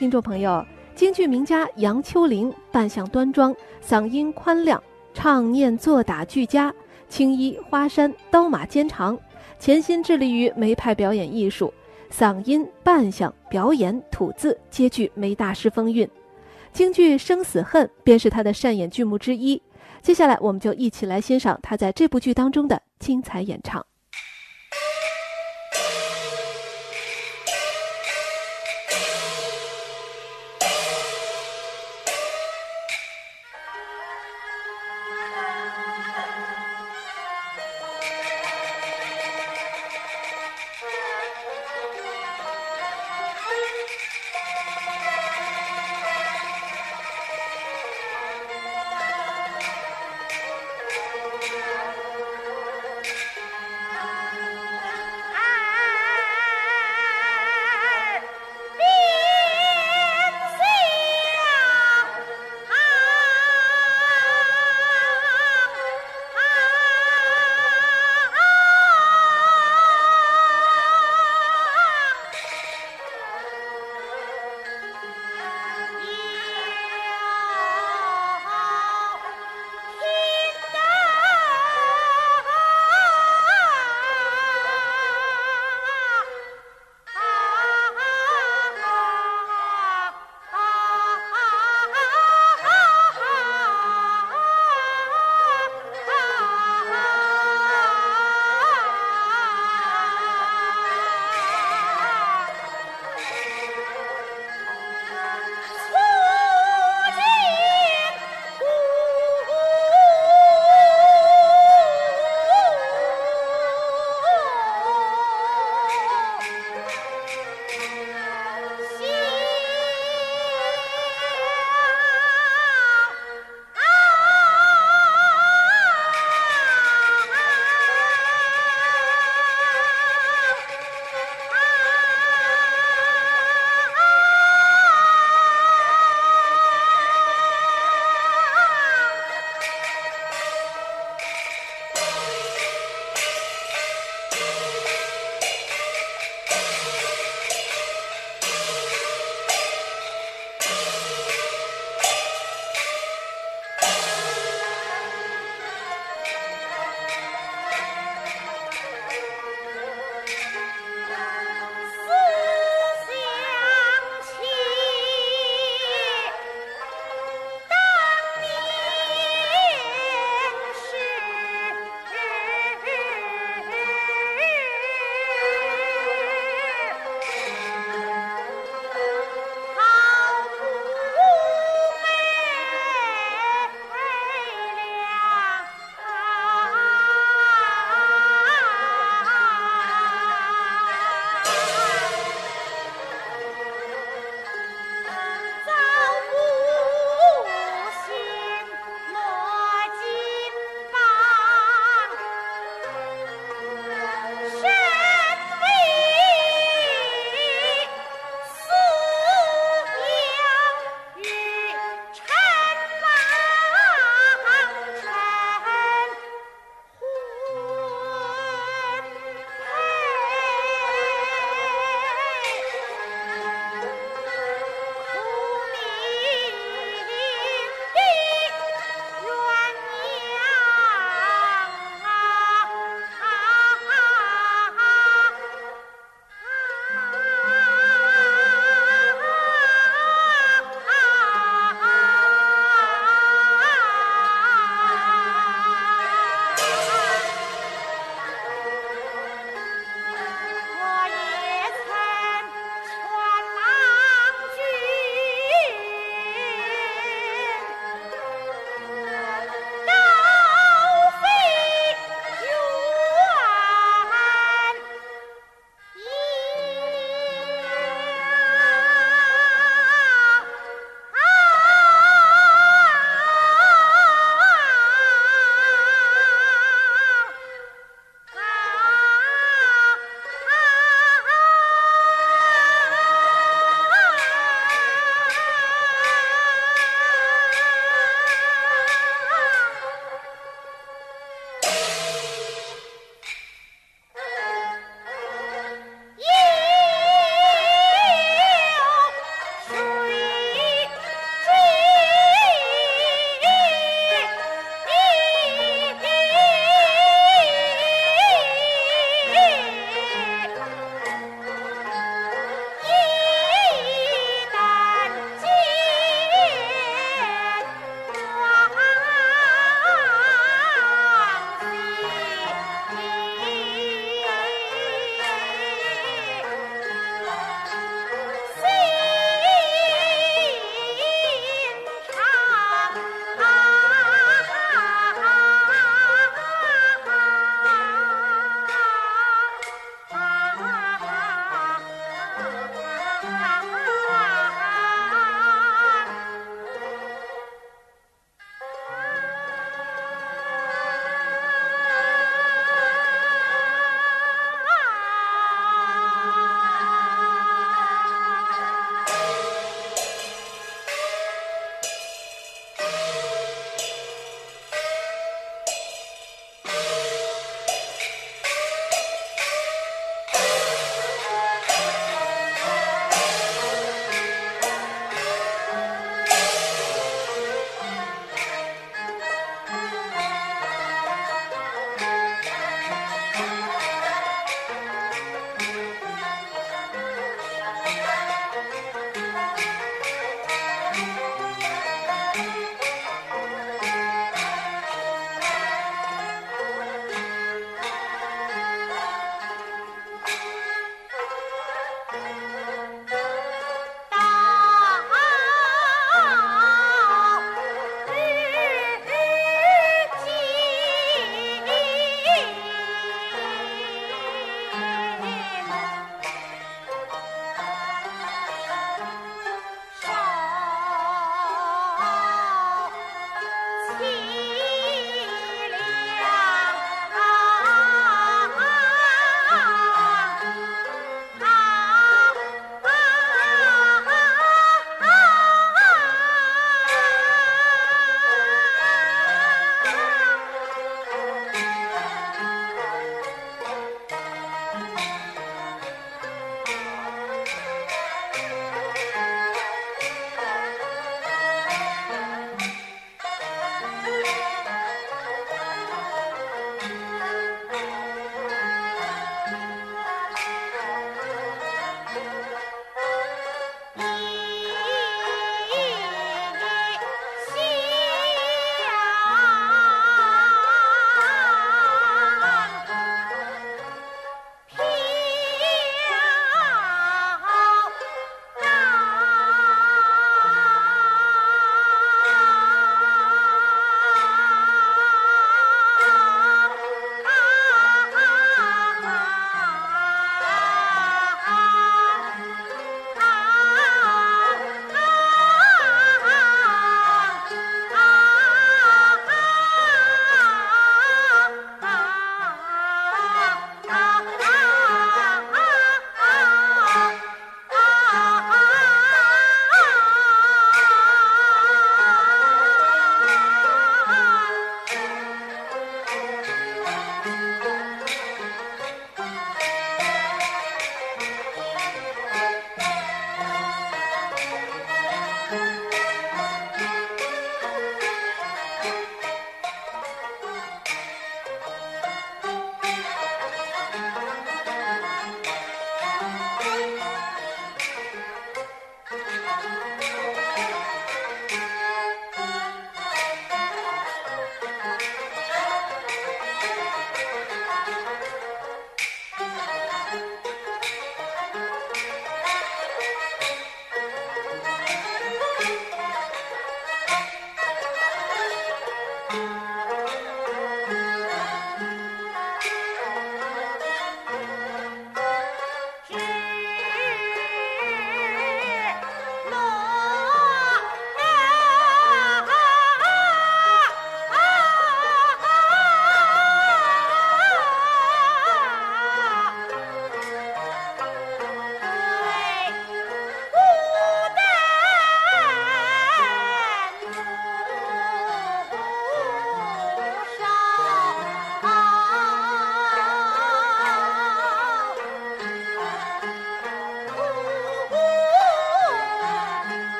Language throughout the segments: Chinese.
听众朋友，京剧名家杨秋玲扮相端庄，嗓音宽亮，唱念做打俱佳，青衣花衫，刀马兼长，潜心致力于梅派表演艺术，嗓音、扮相、表演、吐字皆具梅大师风韵。京剧《生死恨》便是他的擅演剧目之一。接下来，我们就一起来欣赏他在这部剧当中的精彩演唱。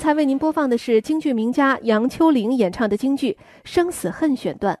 刚才为您播放的是京剧名家杨秋玲演唱的京剧《生死恨》选段。